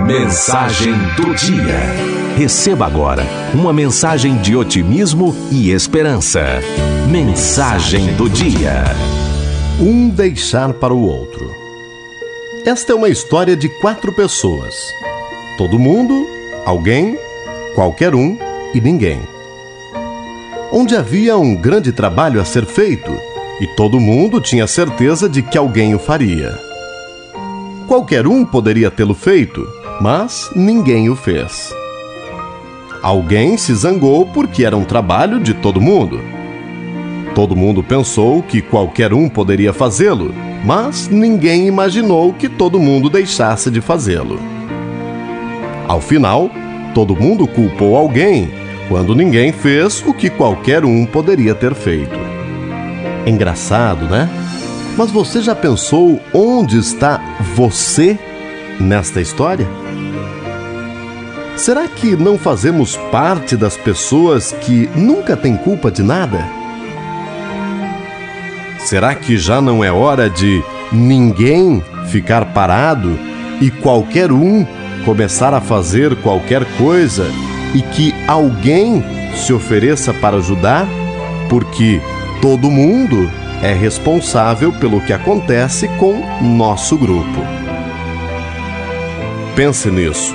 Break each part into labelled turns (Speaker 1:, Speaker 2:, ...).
Speaker 1: Mensagem do dia. Receba agora uma mensagem de otimismo e esperança. Mensagem do dia.
Speaker 2: Um deixar para o outro. Esta é uma história de quatro pessoas. Todo mundo, alguém, qualquer um e ninguém. Onde havia um grande trabalho a ser feito e todo mundo tinha certeza de que alguém o faria. Qualquer um poderia tê-lo feito, mas ninguém o fez. Alguém se zangou porque era um trabalho de todo mundo. Todo mundo pensou que qualquer um poderia fazê-lo, mas ninguém imaginou que todo mundo deixasse de fazê-lo. Ao final, todo mundo culpou alguém quando ninguém fez o que qualquer um poderia ter feito. Engraçado, né? Mas você já pensou onde está você nesta história? Será que não fazemos parte das pessoas que nunca têm culpa de nada? Será que já não é hora de ninguém ficar parado e qualquer um começar a fazer qualquer coisa e que alguém se ofereça para ajudar? Porque todo mundo é responsável pelo que acontece com nosso grupo. Pense nisso,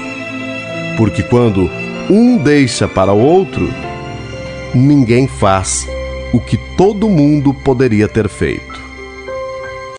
Speaker 2: porque quando um deixa para o outro, ninguém faz o que todo mundo poderia ter feito.